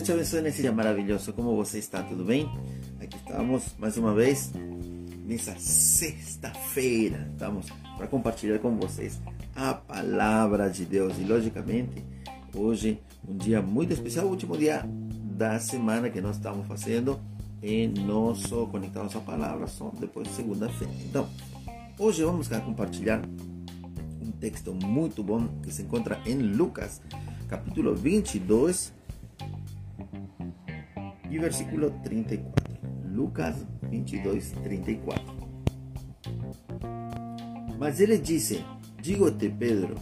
Deus te abençoe nesse dia maravilhoso. Como você está? Tudo bem? Aqui estamos mais uma vez nessa sexta-feira. Estamos para compartilhar com vocês a palavra de Deus. E logicamente, hoje um dia muito especial, o último dia da semana que nós estamos fazendo em nosso Conectados à Palavra, só depois de segunda-feira. Então, hoje vamos compartilhar um texto muito bom que se encontra em Lucas, capítulo 22 e versículo 34. Lucas 22, 34. Mas ele disse: Digo-te, Pedro,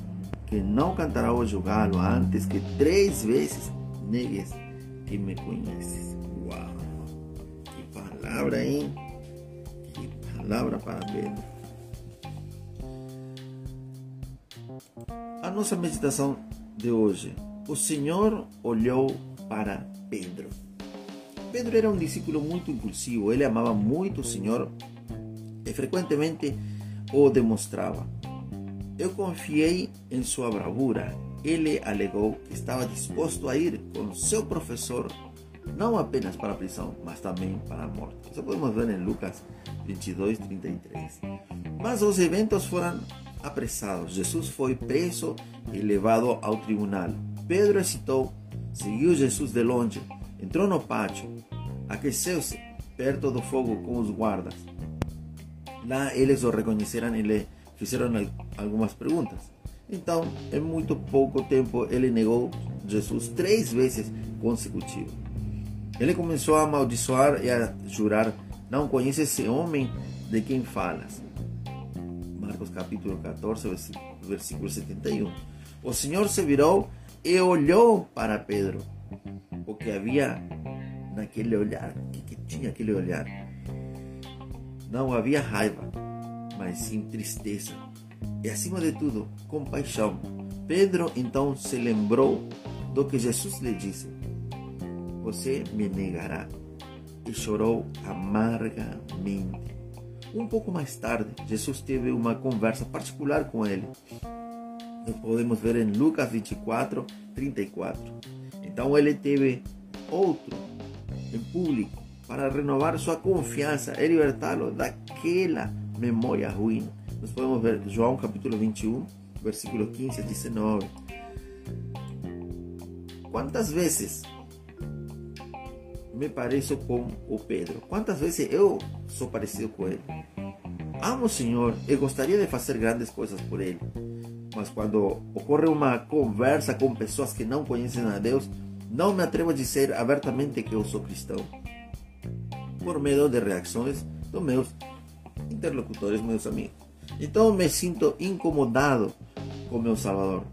que não cantará o galo antes que três vezes negues que me conheces. Uau! Que palavra, hein? Que palavra para Pedro. A nossa meditação de hoje. O Senhor olhou para Pedro. Pedro era um discípulo muito impulsivo, ele amava muito o Senhor e frequentemente o demonstrava. Eu confiei em sua bravura. Ele alegou que estava disposto a ir com seu professor não apenas para a prisão, mas também para a morte. Isso podemos ver em Lucas 22, 33. Mas os eventos foram apressados. Jesus foi preso e levado ao tribunal. Pedro hesitou, seguiu Jesus de longe Entrou no pátio, aqueceu-se perto do fogo com os guardas. Lá eles o reconheceram e lhe fizeram algumas perguntas. Então, em muito pouco tempo, ele negou Jesus três vezes consecutivas. Ele começou a amaldiçoar e a jurar: Não conhece esse homem de quem falas. Marcos capítulo 14, versículo 71. O Senhor se virou e olhou para Pedro o que havia naquele olhar, o que, que tinha aquele olhar. Não havia raiva, mas sim tristeza. E acima de tudo, compaixão. Pedro então se lembrou do que Jesus lhe disse: Você me negará. E chorou amargamente. Um pouco mais tarde, Jesus teve uma conversa particular com ele. Nós podemos ver em Lucas 24, 34. Então ele teve outro em público para renovar sua confiança e libertá-lo daquela memória ruim. Nós podemos ver João capítulo 21, versículo 15 a 19. Quantas vezes me pareço com o Pedro? Quantas vezes eu sou parecido com ele? Amo o Senhor e gostaria de fazer grandes coisas por ele. Mas quando ocorre uma conversa com pessoas que não conhecem a Deus, não me atrevo a dizer abertamente que eu sou cristão, por medo de reações dos meus interlocutores, meus amigos. Então me sinto incomodado com meu Salvador.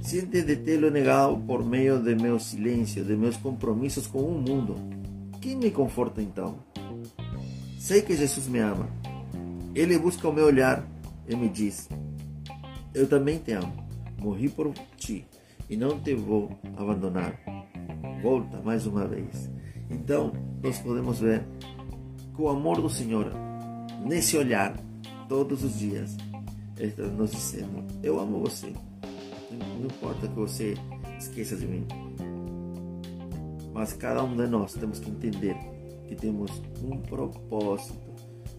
Siente de tê-lo negado por meio de meu silêncio, de meus compromissos com o mundo. Quem me conforta então? Sei que Jesus me ama. Ele busca o meu olhar e me diz: Eu também te amo. Morri por ti e não te vou abandonar. Volta mais uma vez. Então, nós podemos ver que o amor do Senhor, nesse olhar, todos os dias, está nos dizendo: Eu amo você. Não importa que você esqueça de mim. Mas cada um de nós temos que entender que temos um propósito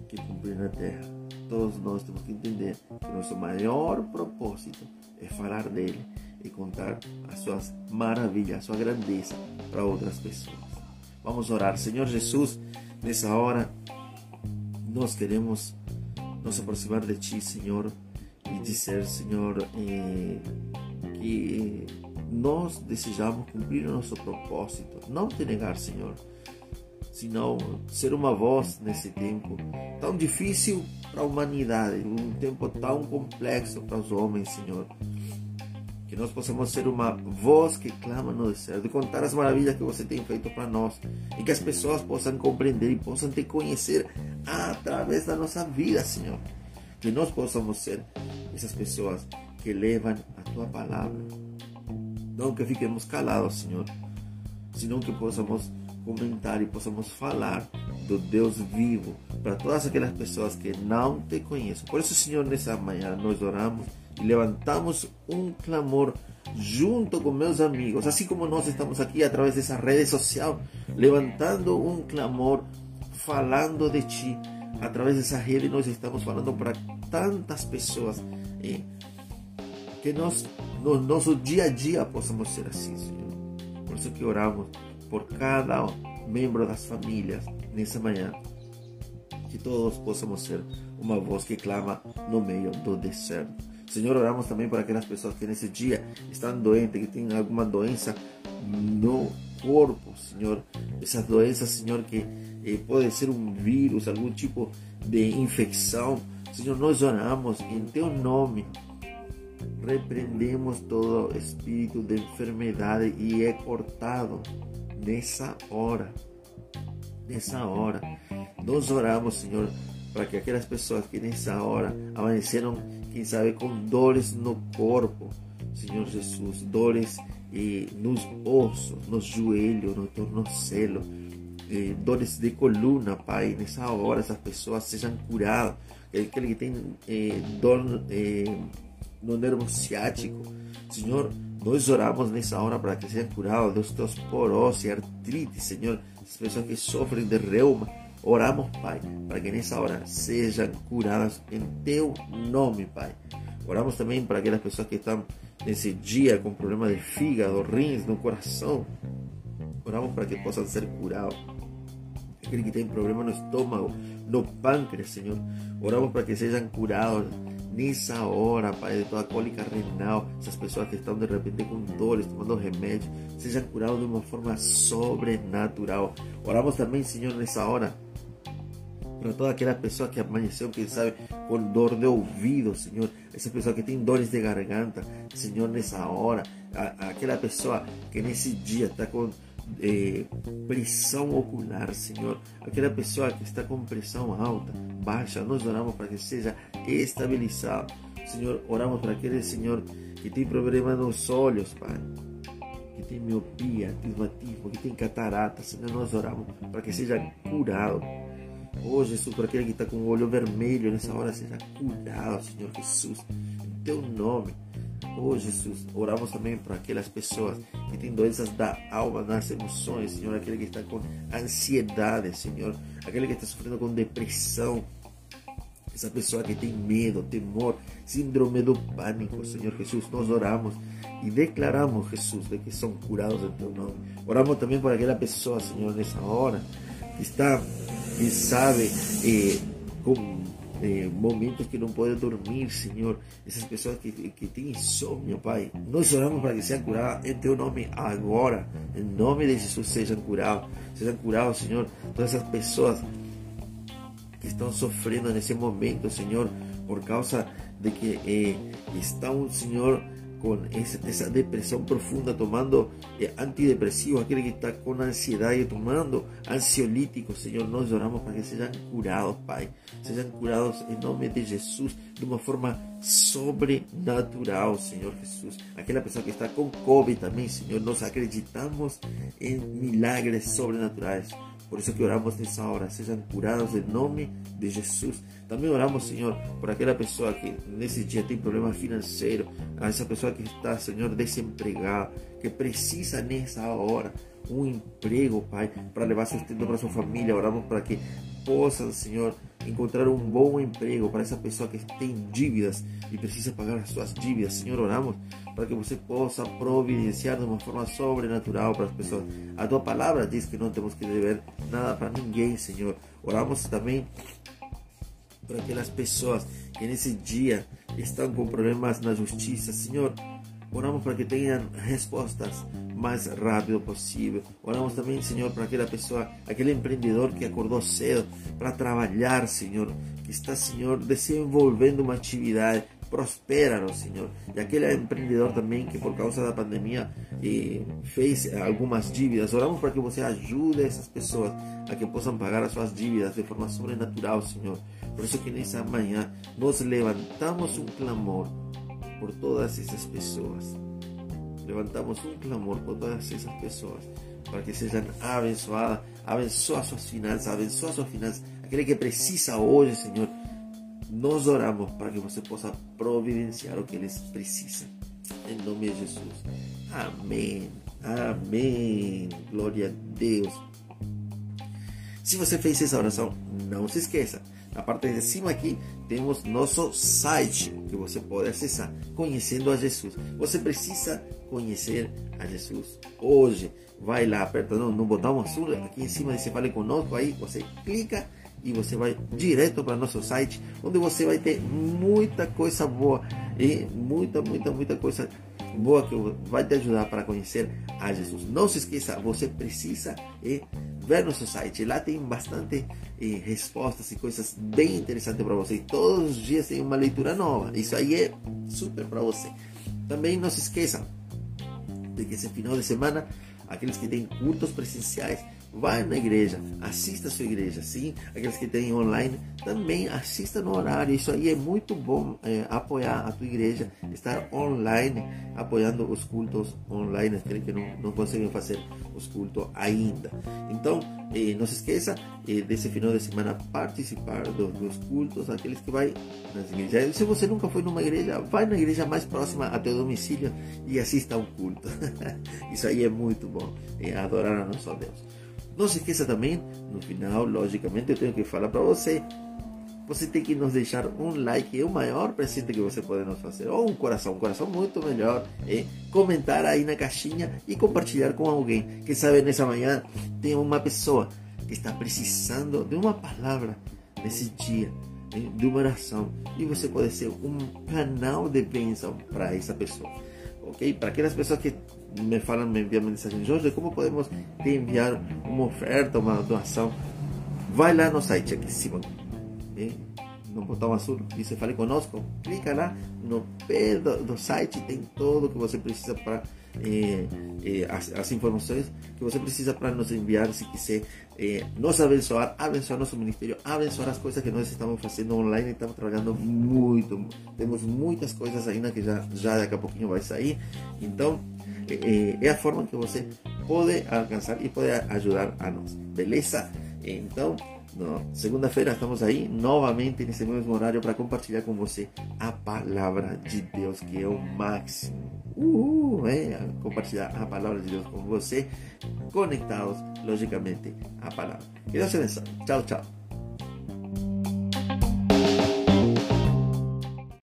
que cumprir na terra. Todos nós temos que entender que nosso maior propósito é falar dele e contar as suas maravilhas, a sua grandeza para outras pessoas. Vamos orar. Senhor Jesus, nessa hora, nós queremos nos aproximar de Ti, Senhor, e dizer, Senhor, eh, que nós desejamos cumprir o nosso propósito, não te negar, Senhor, senão ser uma voz nesse tempo tão difícil para a humanidade, um tempo tão complexo para os homens, Senhor que nós possamos ser uma voz que clama no deserto, de contar as maravilhas que você tem feito para nós e que as pessoas possam compreender e possam te conhecer através da nossa vida, Senhor. Que nós possamos ser essas pessoas que levam a tua palavra. Não que fiquemos calados, Senhor, senão que possamos comentar e possamos falar do Deus vivo para todas aquelas pessoas que não te conhecem. Por isso, Senhor, nessa manhã nós oramos e levantamos um clamor junto com meus amigos, assim como nós estamos aqui através dessa rede social, levantando um clamor, falando de Ti. Através dessa rede nós estamos falando para tantas pessoas eh, que nós no nosso dia a dia possamos ser assim, Senhor. Por isso que oramos por cada membro das famílias nessa manhã. Que todos possamos ser uma voz que clama no meio do deserto. Senhor, oramos também por aquelas pessoas que nesse dia estão doentes, que têm alguma doença no corpo, Senhor. Essas doenças, Senhor, que eh, pode ser um vírus, algum tipo de infecção. Senhor, nós oramos em Teu nome. Repreendemos todo espírito de enfermidade e é cortado nessa hora. Nessa hora. Nós oramos, Senhor, para que aquelas pessoas que nessa hora amanheceram, quem sabe, com dores no corpo, Senhor Jesus, dores eh, nos ossos, nos joelhos, no tornozelo, eh, dores de coluna, Pai, nessa hora essas pessoas sejam curadas, aquele que tem eh, dor eh, no nervo ciático, Senhor, nós oramos nessa hora para que sejam curados dos osteoporose, artrite, Senhor, as pessoas que sofrem de reuma, Oramos, Pai, para que nessa hora sejam curadas em Teu nome, Pai. Oramos também para aquelas pessoas que estão nesse dia com problema de fígado, rins, no coração. Oramos para que possam ser curados. Aquele que tem problema no estômago, no pâncreas, Senhor. Oramos para que sejam curados nessa hora, Pai, de toda cólica renal, essas pessoas que estão de repente com dores, tomando remédios, sejam curados de uma forma sobrenatural. Oramos também, Senhor, nessa hora para toda aquela pessoa que amanheceu, quem sabe, com dor de ouvido, Senhor, essa pessoa que tem dores de garganta, Senhor, nessa hora, aquela pessoa que nesse dia está com eh, pressão ocular, Senhor, aquela pessoa que está com pressão alta, baixa, nós oramos para que seja estabilizado, Senhor, oramos para aquele Senhor que tem problema nos olhos, Pai, que tem miopia, que tem catarata, Senhor, nós oramos para que seja curado Oh Jesus, por aquele que está com o olho vermelho nessa hora, seja curado, Senhor Jesus, em teu nome. Oh Jesus, oramos também para aquelas pessoas que têm doenças da alma, das emoções, Senhor, aquele que está com ansiedade, Senhor, aquele que está sofrendo com depressão, essa pessoa que tem medo, temor, síndrome do pânico, Senhor Jesus, nós oramos e declaramos, Jesus, de que são curados em teu nome. Oramos também por aquela pessoa, Senhor, nessa hora, que está quem sabe, eh, com eh, momentos que não podem dormir, Senhor. Essas pessoas que, que têm insônia, Pai. Nós oramos para que sejam curadas em Teu nome agora. Em nome de Jesus, sejam curados. Sejam curados, Senhor. Todas essas pessoas que estão sofrendo nesse momento, Senhor, por causa de que eh, estão, Senhor, com essa depressão profunda, tomando eh, antidepressivos, aquele que está com ansiedade, tomando ansiolíticos, Senhor, nós oramos para que sejam curados, Pai. Sejam curados em nome de Jesus, de uma forma sobrenatural, Senhor Jesus. Aquela pessoa que está com Covid também, Senhor, nós acreditamos em milagres sobrenaturais. Por isso que oramos nessa hora, sejam curados em nome de Jesus. Também oramos, Senhor, por aquela pessoa que nesse dia tem problema financeiro, essa pessoa que está, Senhor, desempregada, que precisa nessa hora um emprego, Pai, para levar sustento para sua família. Oramos para que possa, Senhor, encontrar um bom emprego para essa pessoa que tem dívidas e precisa pagar as suas dívidas. Senhor, oramos para que você possa providenciar de uma forma sobrenatural para as pessoas. A tua palavra diz que não temos que dever nada para ninguém, Senhor. Oramos também para aquelas pessoas que nesse dia estão com problemas na justiça, Senhor. Oramos para que tenham respostas mais rápido possível. Oramos também, Senhor, para aquela pessoa, aquele empreendedor que acordou cedo para trabalhar, Senhor, que está, Senhor, desenvolvendo uma atividade. Prospera-nos, Senhor. E aquele empreendedor também que, por causa da pandemia, eh, fez algumas dívidas. Oramos para que você ajude essas pessoas a que possam pagar as suas dívidas de forma sobrenatural, Senhor. Por isso que nessa manhã nós levantamos um clamor por todas essas pessoas. Levantamos um clamor por todas essas pessoas para que sejam abençoadas abençoa suas finanças, abençoa suas finanças, aquele que precisa hoje, Senhor. Nós oramos para que você possa providenciar o que eles precisam. Em nome de Jesus. Amém. Amém. Glória a Deus. Se você fez essa oração, não se esqueça. Na parte de cima aqui temos nosso site que você pode acessar, conhecendo a Jesus. Você precisa conhecer a Jesus hoje. Vai lá, aperta no, botão azul aqui em cima diz Fale Conosco. Aí você clica e você vai direto para nosso site, onde você vai ter muita coisa boa e muita, muita, muita coisa boa que vai te ajudar para conhecer a Jesus. Não se esqueça, você precisa ver nosso site. Lá tem bastante eh, respostas e coisas bem interessantes para você. todos os dias tem uma leitura nova. Isso aí é super para você. Também não se esqueça de que esse final de semana, aqueles que têm cultos presenciais, Vai na igreja, assista a sua igreja, sim. Aqueles que têm online, também assista no horário. Isso aí é muito bom é, apoiar a tua igreja, estar online, apoiando os cultos online, aqueles que não, não conseguem fazer os cultos ainda. Então, eh, não se esqueça eh, desse final de semana participar do, dos cultos, aqueles que vai nas igrejas. Se você nunca foi numa igreja, vai na igreja mais próxima a teu domicílio e assista a um culto. Isso aí é muito bom, é adorar a nosso Deus. Não se esqueça também, no final, logicamente, eu tenho que falar para você. Você tem que nos deixar um like, é o maior presente que você pode nos fazer. Ou um coração, um coração muito melhor. É comentar aí na caixinha e compartilhar com alguém. Quem sabe nessa manhã tem uma pessoa que está precisando de uma palavra nesse dia, de uma oração. E você pode ser um canal de bênção para essa pessoa. Ok? Para aquelas pessoas que me falam, me enviam mensagem, Jorge, como podemos te enviar uma oferta, uma doação? Vai lá no site aqui em cima, no botão azul, você fale conosco, clica lá no pé do, do site, tem tudo que você precisa para eh, eh, as, informações que você precisa para nos enviar se quiser eh, nos abençoar, abençoar nosso ministério, abençoar as coisas que nós estamos fazendo online, estamos trabalhando muito, temos muitas coisas ainda que já, já daqui a pouquinho vai sair, então é, a forma que você pode alcançar e pode ajudar a nós, beleza? Então, segunda-feira estamos aí novamente nesse mesmo horário para compartilhar com você a palavra de Deus, que é o máximo. Uhul, é, compartilhar a palavra de Deus com você, conectados, logicamente, à palavra. Que Deus te abençoe. Tchau, tchau.